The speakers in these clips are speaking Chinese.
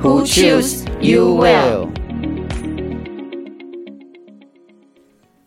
Who choose you well？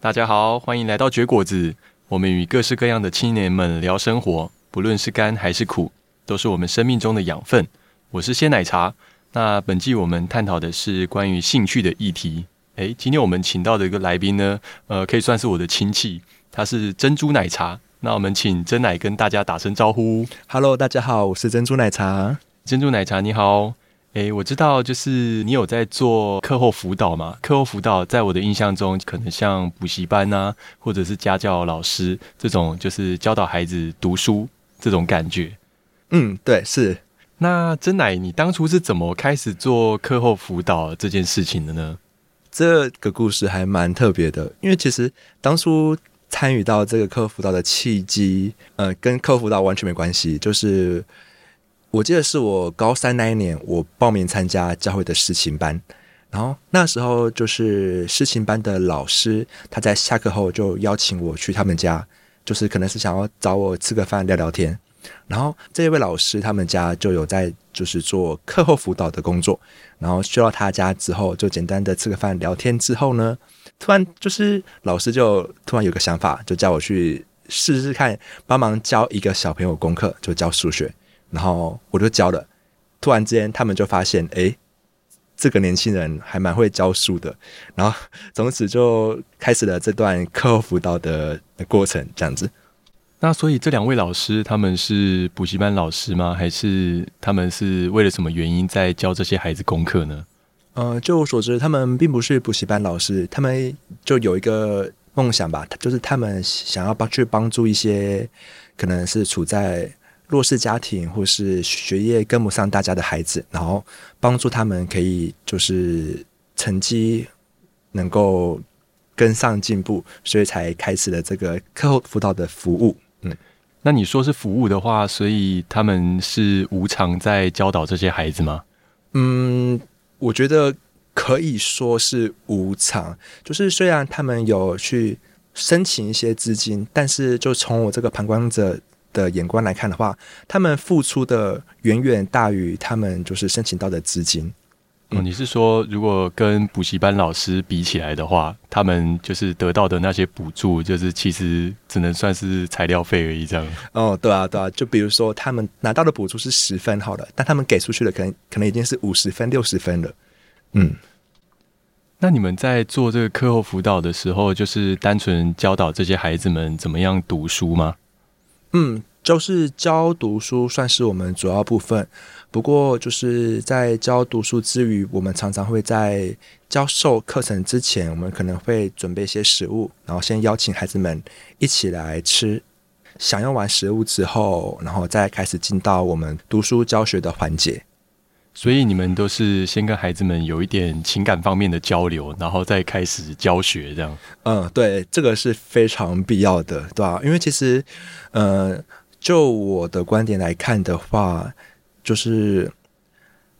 大家好，欢迎来到绝果子。我们与各式各样的青年们聊生活，不论是甘还是苦，都是我们生命中的养分。我是鲜奶茶。那本季我们探讨的是关于兴趣的议题。诶，今天我们请到的一个来宾呢，呃，可以算是我的亲戚，他是珍珠奶茶。那我们请珍奶跟大家打声招呼。Hello，大家好，我是珍珠奶茶。珍珠奶茶，你好。诶，我知道，就是你有在做课后辅导嘛？课后辅导在我的印象中，可能像补习班啊，或者是家教老师这种，就是教导孩子读书这种感觉。嗯，对，是。那真乃，你当初是怎么开始做课后辅导这件事情的呢？这个故事还蛮特别的，因为其实当初参与到这个课后辅导的契机，呃，跟课后辅导完全没关系，就是。我记得是我高三那一年，我报名参加教会的诗琴班，然后那时候就是诗琴班的老师，他在下课后就邀请我去他们家，就是可能是想要找我吃个饭聊聊天。然后这一位老师他们家就有在就是做课后辅导的工作，然后去到他家之后，就简单的吃个饭聊天之后呢，突然就是老师就突然有个想法，就叫我去试试看帮忙教一个小朋友功课，就教数学。然后我就教了，突然之间他们就发现，哎，这个年轻人还蛮会教书的。然后从此就开始了这段课后辅导的过程，这样子。那所以这两位老师他们是补习班老师吗？还是他们是为了什么原因在教这些孩子功课呢？呃，就我所知，他们并不是补习班老师，他们就有一个梦想吧，就是他们想要帮去帮助一些可能是处在。弱势家庭或是学业跟不上大家的孩子，然后帮助他们可以就是成绩能够跟上进步，所以才开始了这个课后辅导的服务。嗯，那你说是服务的话，所以他们是无偿在教导这些孩子吗？嗯，我觉得可以说是无偿，就是虽然他们有去申请一些资金，但是就从我这个旁观者的眼光来看的话，他们付出的远远大于他们就是申请到的资金。嗯，你是说，如果跟补习班老师比起来的话，他们就是得到的那些补助，就是其实只能算是材料费而已，这样。哦，对啊，对啊，就比如说他们拿到的补助是十分好了，但他们给出去的可能可能已经是五十分、六十分了。嗯，那你们在做这个课后辅导的时候，就是单纯教导这些孩子们怎么样读书吗？嗯，就是教读书算是我们主要部分。不过，就是在教读书之余，我们常常会在教授课程之前，我们可能会准备一些食物，然后先邀请孩子们一起来吃。享用完食物之后，然后再开始进到我们读书教学的环节。所以你们都是先跟孩子们有一点情感方面的交流，然后再开始教学，这样。嗯，对，这个是非常必要的，对吧？因为其实，呃，就我的观点来看的话，就是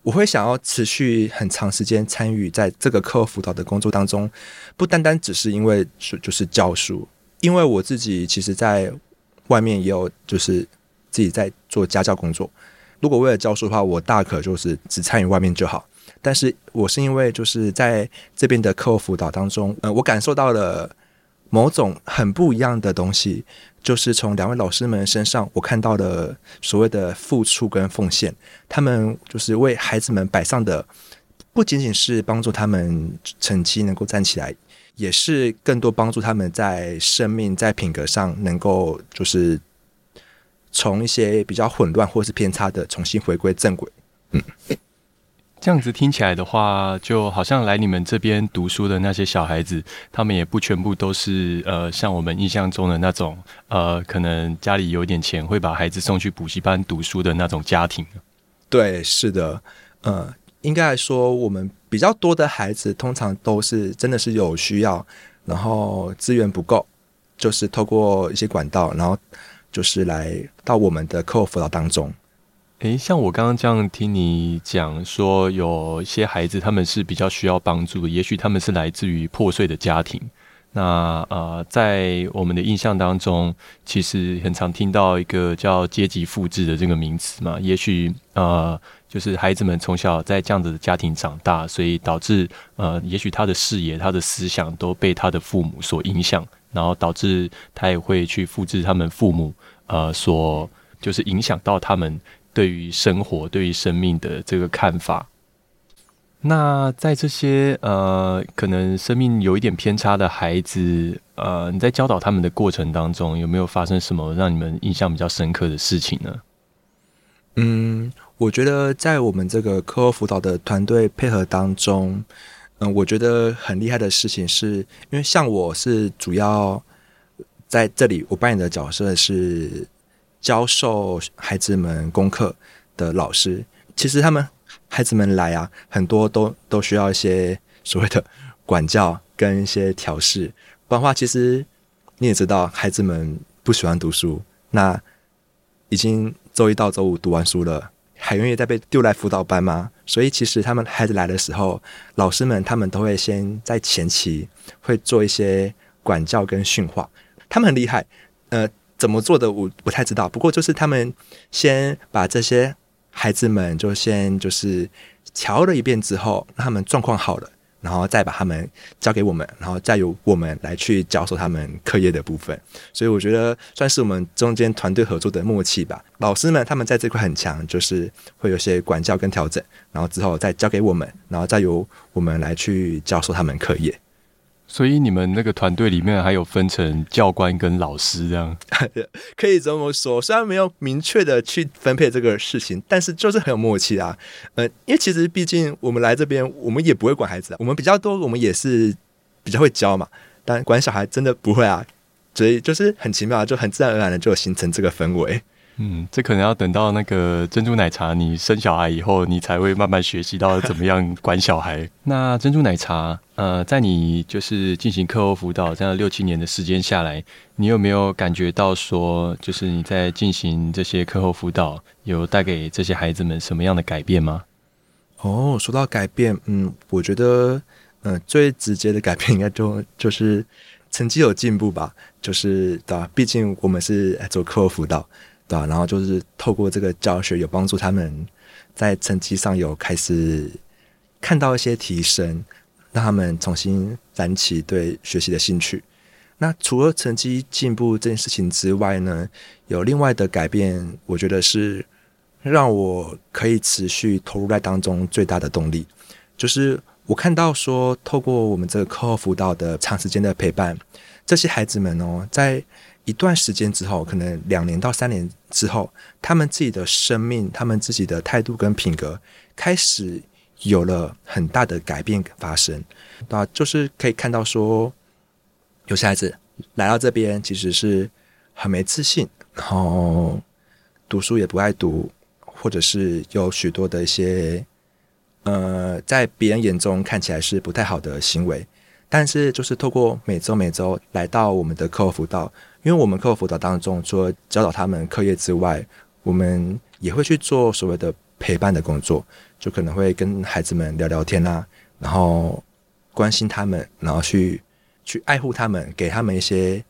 我会想要持续很长时间参与在这个课后辅导的工作当中，不单单只是因为是就是教书，因为我自己其实在外面也有就是自己在做家教工作。如果为了教书的话，我大可就是只参与外面就好。但是我是因为就是在这边的课后辅导当中，呃，我感受到了某种很不一样的东西，就是从两位老师们身上，我看到了所谓的付出跟奉献。他们就是为孩子们摆上的，不仅仅是帮助他们成绩能够站起来，也是更多帮助他们在生命在品格上能够就是。从一些比较混乱或是偏差的，重新回归正轨。嗯，这样子听起来的话，就好像来你们这边读书的那些小孩子，他们也不全部都是呃，像我们印象中的那种呃，可能家里有点钱，会把孩子送去补习班读书的那种家庭。对，是的，呃，应该来说，我们比较多的孩子通常都是真的是有需要，然后资源不够，就是透过一些管道，然后就是来到我们的课后辅导当中。诶，像我刚刚这样听你讲说，有一些孩子他们是比较需要帮助的，也许他们是来自于破碎的家庭。那呃，在我们的印象当中，其实很常听到一个叫阶级复制的这个名词嘛。也许呃，就是孩子们从小在这样子的家庭长大，所以导致呃，也许他的视野、他的思想都被他的父母所影响，然后导致他也会去复制他们父母呃所就是影响到他们对于生活、对于生命的这个看法。那在这些呃，可能生命有一点偏差的孩子，呃，你在教导他们的过程当中，有没有发生什么让你们印象比较深刻的事情呢？嗯，我觉得在我们这个课后辅导的团队配合当中，嗯、我觉得很厉害的事情是，因为像我是主要在这里，我扮演的角色是教授孩子们功课的老师，其实他们。孩子们来啊，很多都都需要一些所谓的管教跟一些调试。不然的话，其实你也知道，孩子们不喜欢读书，那已经周一到周五读完书了，还愿意再被丢来辅导班吗？所以，其实他们孩子来的时候，老师们他们都会先在前期会做一些管教跟训话。他们很厉害，呃，怎么做的我不太知道。不过，就是他们先把这些。孩子们就先就是调了一遍之后，让他们状况好了，然后再把他们交给我们，然后再由我们来去教授他们课业的部分。所以我觉得算是我们中间团队合作的默契吧。老师们他们在这块很强，就是会有些管教跟调整，然后之后再交给我们，然后再由我们来去教授他们课业。所以你们那个团队里面还有分成教官跟老师这样，可以这么说。虽然没有明确的去分配这个事情，但是就是很有默契啊。呃，因为其实毕竟我们来这边，我们也不会管孩子。我们比较多，我们也是比较会教嘛。但管小孩真的不会啊，所以就是很奇妙，就很自然而然的就形成这个氛围。嗯，这可能要等到那个珍珠奶茶你生小孩以后，你才会慢慢学习到怎么样管小孩。那珍珠奶茶，呃，在你就是进行课后辅导这样六七年的时间下来，你有没有感觉到说，就是你在进行这些课后辅导，有带给这些孩子们什么样的改变吗？哦，说到改变，嗯，我觉得，嗯、呃，最直接的改变应该就就是成绩有进步吧，就是对吧？毕竟我们是做课后辅导。对？然后就是透过这个教学，有帮助他们在成绩上有开始看到一些提升，让他们重新燃起对学习的兴趣。那除了成绩进步这件事情之外呢，有另外的改变，我觉得是让我可以持续投入在当中最大的动力，就是我看到说，透过我们这个课后辅导的长时间的陪伴，这些孩子们哦，在一段时间之后，可能两年到三年之后，他们自己的生命、他们自己的态度跟品格开始有了很大的改变发生，对吧？就是可以看到说，有些孩子来到这边其实是很没自信，然后读书也不爱读，或者是有许多的一些呃，在别人眼中看起来是不太好的行为，但是就是透过每周每周来到我们的课后辅导。因为我们课后辅导当中，除了教导他们课业之外，我们也会去做所谓的陪伴的工作，就可能会跟孩子们聊聊天啊，然后关心他们，然后去去爱护他们，给他们一些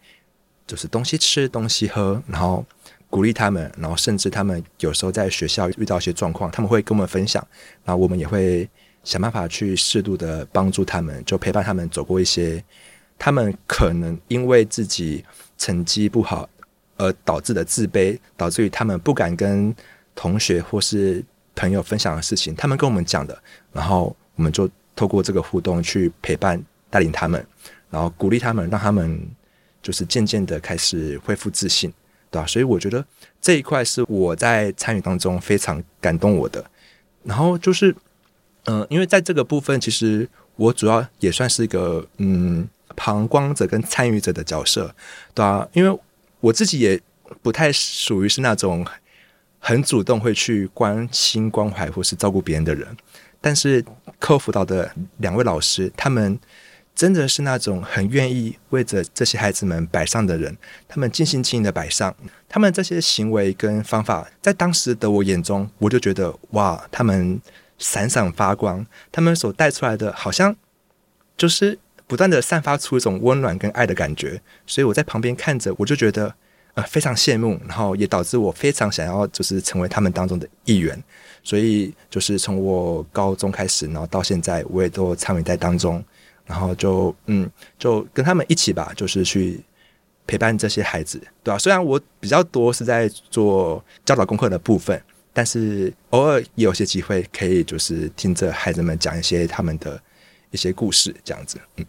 就是东西吃、东西喝，然后鼓励他们，然后甚至他们有时候在学校遇到一些状况，他们会跟我们分享，然后我们也会想办法去适度的帮助他们，就陪伴他们走过一些他们可能因为自己。成绩不好而导致的自卑，导致于他们不敢跟同学或是朋友分享的事情，他们跟我们讲的，然后我们就透过这个互动去陪伴带领他们，然后鼓励他们，让他们就是渐渐的开始恢复自信，对吧？所以我觉得这一块是我在参与当中非常感动我的。然后就是，嗯、因为在这个部分，其实我主要也算是一个，嗯。旁观者跟参与者的角色，对啊，因为我自己也不太属于是那种很主动会去关心关怀或是照顾别人的人，但是课后辅导的两位老师，他们真的是那种很愿意为着这些孩子们摆上的人，他们尽心尽力的摆上，他们这些行为跟方法，在当时的我眼中，我就觉得哇，他们闪闪发光，他们所带出来的，好像就是不断的散发出一种温暖跟爱的感觉，所以我在旁边看着，我就觉得。呃，非常羡慕，然后也导致我非常想要，就是成为他们当中的一员。所以，就是从我高中开始，然后到现在，我也都参与在当中。然后就，嗯，就跟他们一起吧，就是去陪伴这些孩子，对吧？虽然我比较多是在做教导功课的部分，但是偶尔也有些机会可以，就是听着孩子们讲一些他们的一些故事，这样子，嗯。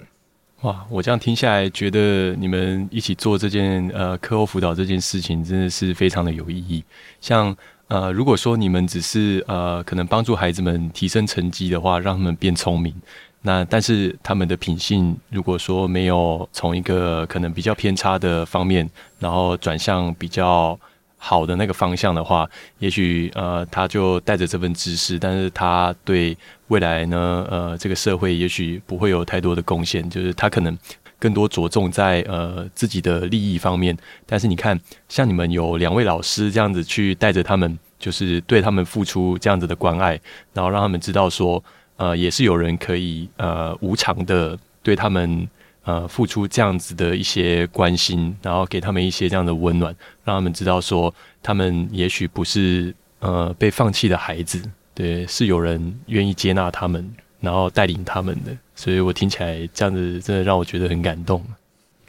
哇，我这样听下来，觉得你们一起做这件呃课后辅导这件事情，真的是非常的有意义。像呃，如果说你们只是呃可能帮助孩子们提升成绩的话，让他们变聪明，那但是他们的品性如果说没有从一个可能比较偏差的方面，然后转向比较。好的那个方向的话，也许呃他就带着这份知识，但是他对未来呢呃这个社会也许不会有太多的贡献，就是他可能更多着重在呃自己的利益方面。但是你看，像你们有两位老师这样子去带着他们，就是对他们付出这样子的关爱，然后让他们知道说，呃也是有人可以呃无偿的对他们。呃，付出这样子的一些关心，然后给他们一些这样的温暖，让他们知道说，他们也许不是呃被放弃的孩子，对，是有人愿意接纳他们，然后带领他们的。所以我听起来这样子，真的让我觉得很感动。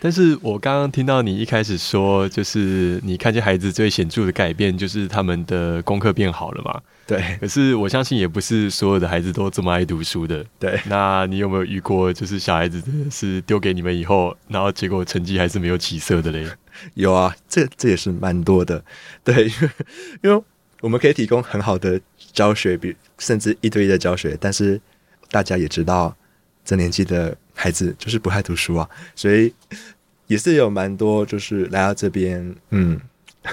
但是我刚刚听到你一开始说，就是你看见孩子最显著的改变，就是他们的功课变好了嘛？对。可是我相信也不是所有的孩子都这么爱读书的。对。那你有没有遇过，就是小孩子真的是丢给你们以后，然后结果成绩还是没有起色的嘞？有啊，这这也是蛮多的。对，因为因为我们可以提供很好的教学，比甚至一对一的教学，但是大家也知道，这年纪的孩子就是不爱读书啊，所以。也是有蛮多，就是来到这边，嗯，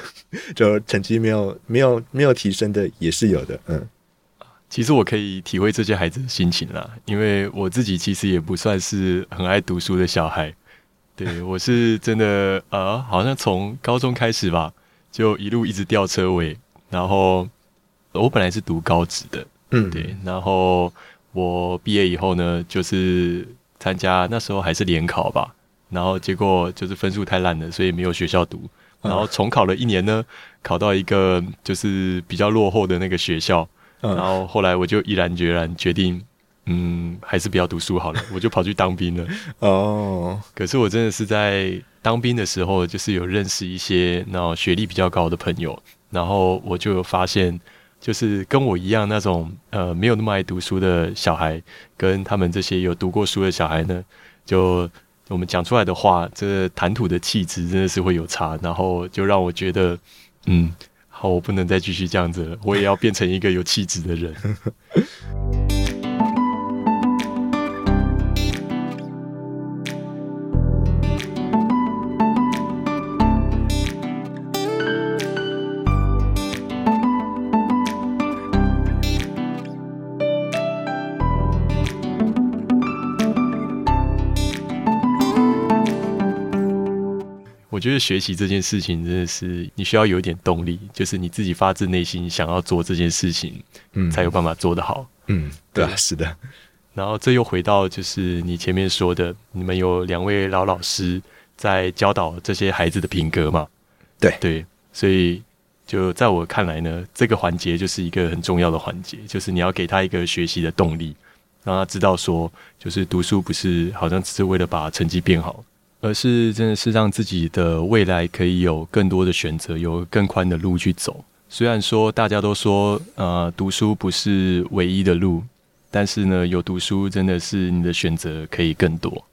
就成绩没有没有没有提升的，也是有的，嗯。其实我可以体会这些孩子的心情啦，因为我自己其实也不算是很爱读书的小孩，对，我是真的，呃，好像从高中开始吧，就一路一直吊车尾，然后我本来是读高职的，嗯，对，然后我毕业以后呢，就是参加那时候还是联考吧。然后结果就是分数太烂了，所以没有学校读。然后重考了一年呢，考到一个就是比较落后的那个学校。然后后来我就毅然决然决定，嗯，还是不要读书好了，我就跑去当兵了。哦，可是我真的是在当兵的时候，就是有认识一些那种学历比较高的朋友，然后我就有发现，就是跟我一样那种呃没有那么爱读书的小孩，跟他们这些有读过书的小孩呢，就。我们讲出来的话，这谈吐的气质真的是会有差，然后就让我觉得，嗯，好，我不能再继续这样子了，我也要变成一个有气质的人。学习这件事情真的是你需要有一点动力，就是你自己发自内心想要做这件事情，嗯，才有办法做得好。嗯，对啊，是的。然后这又回到就是你前面说的，你们有两位老老师在教导这些孩子的品格嘛？对对，所以就在我看来呢，这个环节就是一个很重要的环节，就是你要给他一个学习的动力，让他知道说，就是读书不是好像只是为了把成绩变好。而是真的是让自己的未来可以有更多的选择，有更宽的路去走。虽然说大家都说，呃，读书不是唯一的路，但是呢，有读书真的是你的选择可以更多。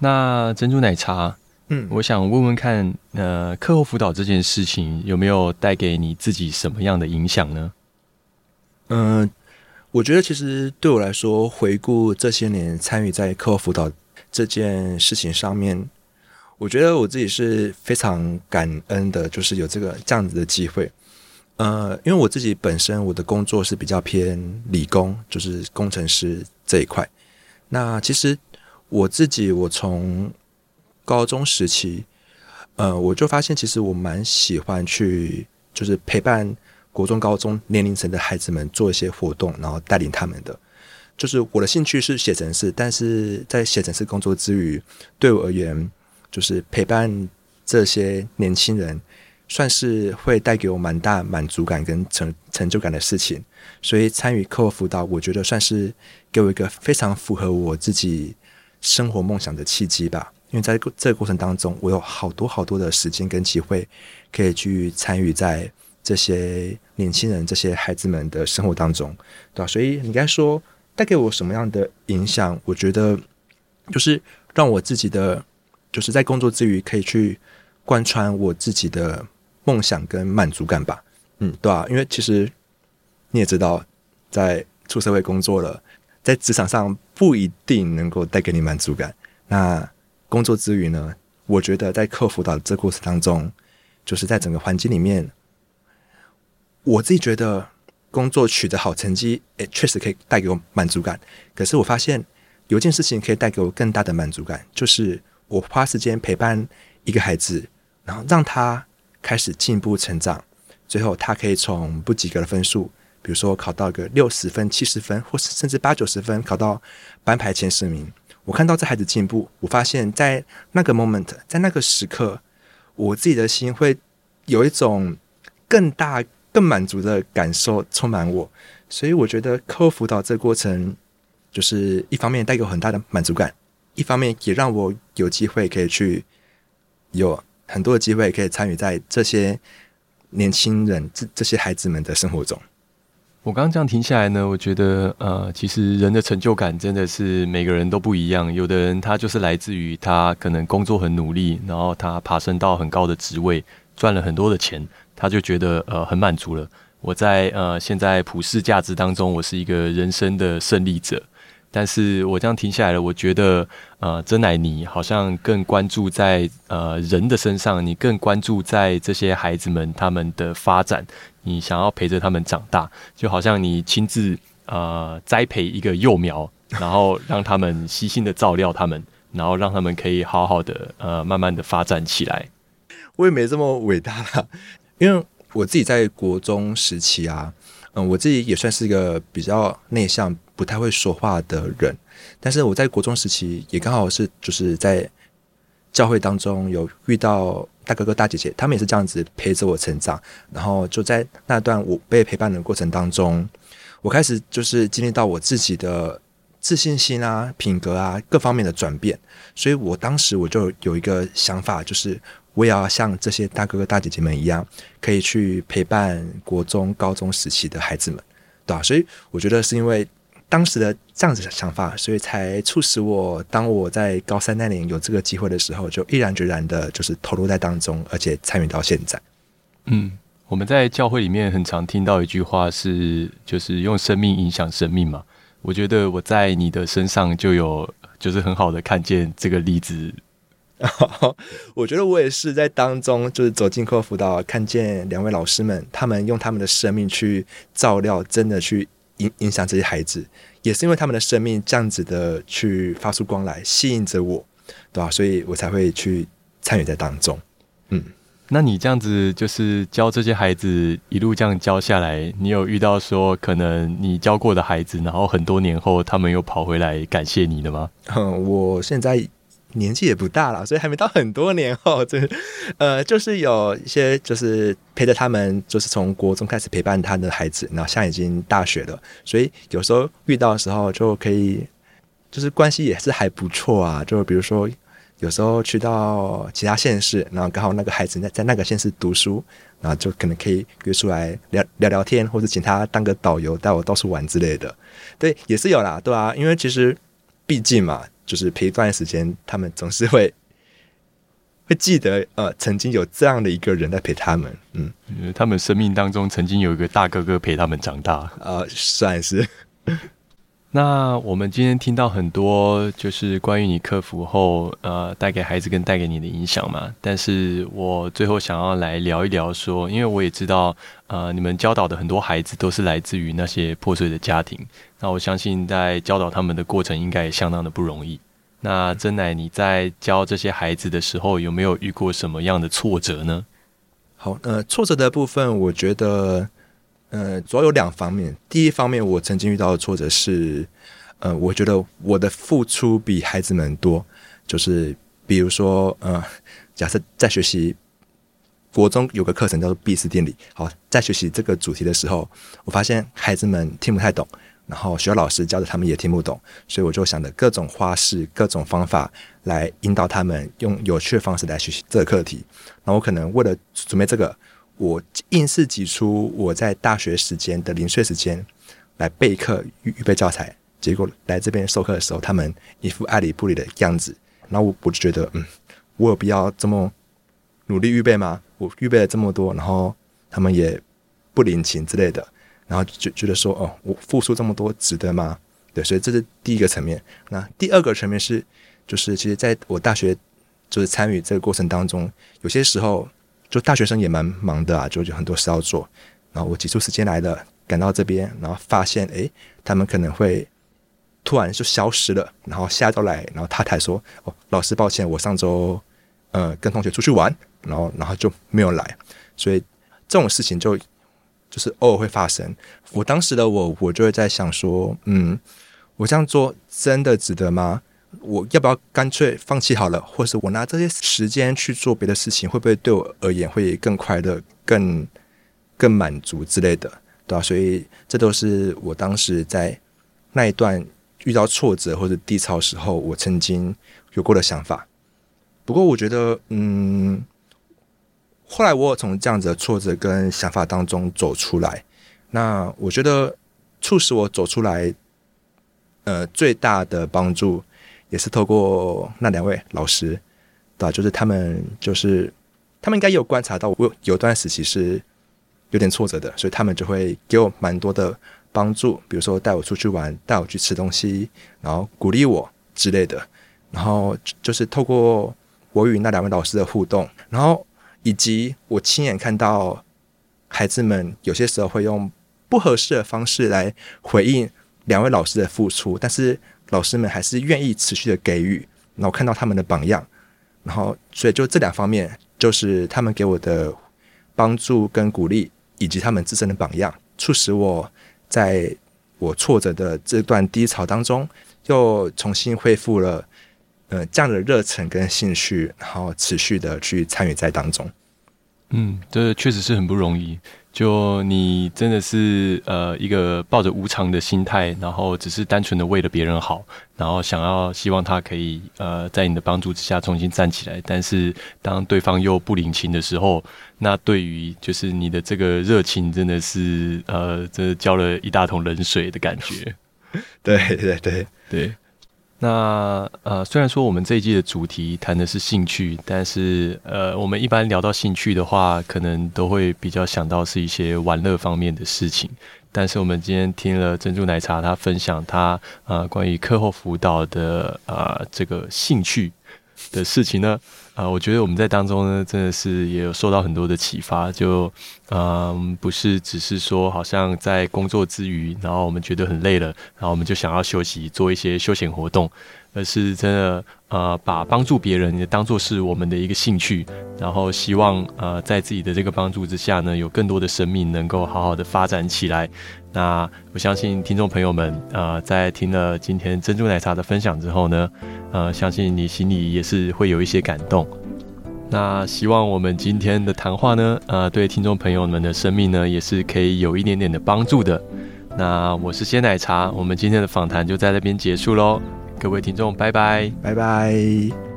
那珍珠奶茶，嗯，我想问问看，呃，课后辅导这件事情有没有带给你自己什么样的影响呢？嗯、呃，我觉得其实对我来说，回顾这些年参与在课后辅导这件事情上面。我觉得我自己是非常感恩的，就是有这个这样子的机会，呃，因为我自己本身我的工作是比较偏理工，就是工程师这一块。那其实我自己，我从高中时期，呃，我就发现其实我蛮喜欢去，就是陪伴国中、高中年龄层的孩子们做一些活动，然后带领他们的。就是我的兴趣是写程式，但是在写程式工作之余，对我而言，就是陪伴这些年轻人。算是会带给我蛮大满足感跟成成就感的事情，所以参与课后辅导，我觉得算是给我一个非常符合我自己生活梦想的契机吧。因为在这个过程当中，我有好多好多的时间跟机会可以去参与在这些年轻人、这些孩子们的生活当中，对吧？所以你该说带给我什么样的影响？我觉得就是让我自己的就是在工作之余可以去贯穿我自己的。梦想跟满足感吧，嗯，对啊，因为其实你也知道，在出社会工作了，在职场上不一定能够带给你满足感。那工作之余呢，我觉得在课辅导这个过程当中，就是在整个环境里面，我自己觉得工作取得好成绩，诶，确实可以带给我满足感。可是我发现有件事情可以带给我更大的满足感，就是我花时间陪伴一个孩子，然后让他。开始进步成长，最后他可以从不及格的分数，比如说考到个六十分、七十分，或是甚至八九十分，考到班排前十名。我看到这孩子进步，我发现，在那个 moment，在那个时刻，我自己的心会有一种更大、更满足的感受充满我。所以，我觉得课后辅导这个过程，就是一方面带给我很大的满足感，一方面也让我有机会可以去有。很多的机会可以参与在这些年轻人、这这些孩子们的生活中。我刚刚这样停下来呢，我觉得呃，其实人的成就感真的是每个人都不一样。有的人他就是来自于他可能工作很努力，然后他爬升到很高的职位，赚了很多的钱，他就觉得呃很满足了。我在呃现在普世价值当中，我是一个人生的胜利者。但是我这样停下来了，我觉得，呃，珍奶你好像更关注在呃人的身上，你更关注在这些孩子们他们的发展，你想要陪着他们长大，就好像你亲自呃栽培一个幼苗，然后让他们悉心的照料他们，然后让他们可以好好的呃慢慢的发展起来。我也没这么伟大啦，因为我自己在国中时期啊，嗯，我自己也算是一个比较内向。不太会说话的人，但是我在国中时期也刚好是就是在教会当中有遇到大哥哥大姐姐，他们也是这样子陪着我成长，然后就在那段我被陪伴的过程当中，我开始就是经历到我自己的自信心啊、品格啊各方面的转变，所以我当时我就有一个想法，就是我也要像这些大哥哥大姐姐们一样，可以去陪伴国中、高中时期的孩子们，对吧？所以我觉得是因为。当时的这样子的想法，所以才促使我，当我在高三那年有这个机会的时候，就毅然决然的，就是投入在当中，而且参与到现在。嗯，我们在教会里面很常听到一句话是，就是用生命影响生命嘛。我觉得我在你的身上就有，就是很好的看见这个例子。我觉得我也是在当中，就是走进课后辅导，看见两位老师们，他们用他们的生命去照料，真的去。影影响这些孩子，也是因为他们的生命这样子的去发出光来，吸引着我，对吧？所以我才会去参与在当中。嗯，那你这样子就是教这些孩子，一路这样教下来，你有遇到说可能你教过的孩子，然后很多年后他们又跑回来感谢你的吗？嗯，我现在。年纪也不大了，所以还没到很多年后，这呃，就是有一些就是陪着他们，就是从国中开始陪伴他的孩子，然后现在已经大学了，所以有时候遇到的时候就可以，就是关系也是还不错啊。就比如说有时候去到其他县市，然后刚好那个孩子在在那个县市读书，然后就可能可以约出来聊聊聊天，或者请他当个导游带我到处玩之类的。对，也是有啦，对啊，因为其实毕竟嘛。就是陪一段时间，他们总是会会记得，呃，曾经有这样的一个人在陪他们，嗯，他们生命当中曾经有一个大哥哥陪他们长大，呃，算是。那我们今天听到很多，就是关于你克服后，呃，带给孩子跟带给你的影响嘛。但是我最后想要来聊一聊，说，因为我也知道，呃，你们教导的很多孩子都是来自于那些破碎的家庭。那我相信，在教导他们的过程，应该也相当的不容易。那珍奶，你在教这些孩子的时候，有没有遇过什么样的挫折呢？好，呃，挫折的部分，我觉得。呃，主要有两方面。第一方面，我曾经遇到的挫折是，呃，我觉得我的付出比孩子们多。就是比如说，呃，假设在学习国中有个课程叫做毕氏定理，好，在学习这个主题的时候，我发现孩子们听不太懂，然后学校老师教的他们也听不懂，所以我就想着各种花式、各种方法来引导他们用有趣的方式来学习这个课题。那我可能为了准备这个。我硬是挤出我在大学时间的零碎时间来备课、预预备教材，结果来这边授课的时候，他们一副爱理不理的样子。然后我我就觉得，嗯，我有必要这么努力预备吗？我预备了这么多，然后他们也不领情之类的，然后就觉得说，哦，我付出这么多值得吗？对，所以这是第一个层面。那第二个层面是，就是其实在我大学就是参与这个过程当中，有些时候。就大学生也蛮忙的啊，就有很多事要做。然后我挤出时间来了，赶到这边，然后发现，哎，他们可能会突然就消失了。然后下周来，然后他才说：“哦，老师，抱歉，我上周呃跟同学出去玩，然后然后就没有来。”所以这种事情就就是偶尔会发生。我当时的我，我就会在想说，嗯，我这样做真的值得吗？我要不要干脆放弃好了？或是我拿这些时间去做别的事情，会不会对我而言会更快乐、更更满足之类的，对吧、所以这都是我当时在那一段遇到挫折或者低潮时候，我曾经有过的想法。不过我觉得，嗯，后来我有从这样子的挫折跟想法当中走出来。那我觉得促使我走出来，呃，最大的帮助。也是透过那两位老师，对吧？就是他们，就是他们应该也有观察到我有段时期是有点挫折的，所以他们就会给我蛮多的帮助，比如说带我出去玩，带我去吃东西，然后鼓励我之类的。然后就是透过我与那两位老师的互动，然后以及我亲眼看到孩子们有些时候会用不合适的方式来回应两位老师的付出，但是。老师们还是愿意持续的给予，然后看到他们的榜样，然后所以就这两方面，就是他们给我的帮助跟鼓励，以及他们自身的榜样，促使我在我挫折的这段低潮当中，又重新恢复了呃这样的热忱跟兴趣，然后持续的去参与在当中。嗯，这确实是很不容易。就你真的是呃一个抱着无常的心态，然后只是单纯的为了别人好，然后想要希望他可以呃在你的帮助之下重新站起来。但是当对方又不领情的时候，那对于就是你的这个热情真的是呃这浇了一大桶冷水的感觉。对对对对。那呃，虽然说我们这一季的主题谈的是兴趣，但是呃，我们一般聊到兴趣的话，可能都会比较想到是一些玩乐方面的事情。但是我们今天听了珍珠奶茶他分享他啊关于课后辅导的啊这个兴趣的事情呢。啊、我觉得我们在当中呢，真的是也有受到很多的启发。就，嗯、不是只是说好像在工作之余，然后我们觉得很累了，然后我们就想要休息，做一些休闲活动，而是真的，呃，把帮助别人也当做是我们的一个兴趣，然后希望，呃，在自己的这个帮助之下呢，有更多的生命能够好好的发展起来。那我相信听众朋友们，呃，在听了今天珍珠奶茶的分享之后呢，呃，相信你心里也是会有一些感动。那希望我们今天的谈话呢，呃，对听众朋友们的生命呢，也是可以有一点点的帮助的。那我是鲜奶茶，我们今天的访谈就在这边结束喽。各位听众，拜拜，拜拜。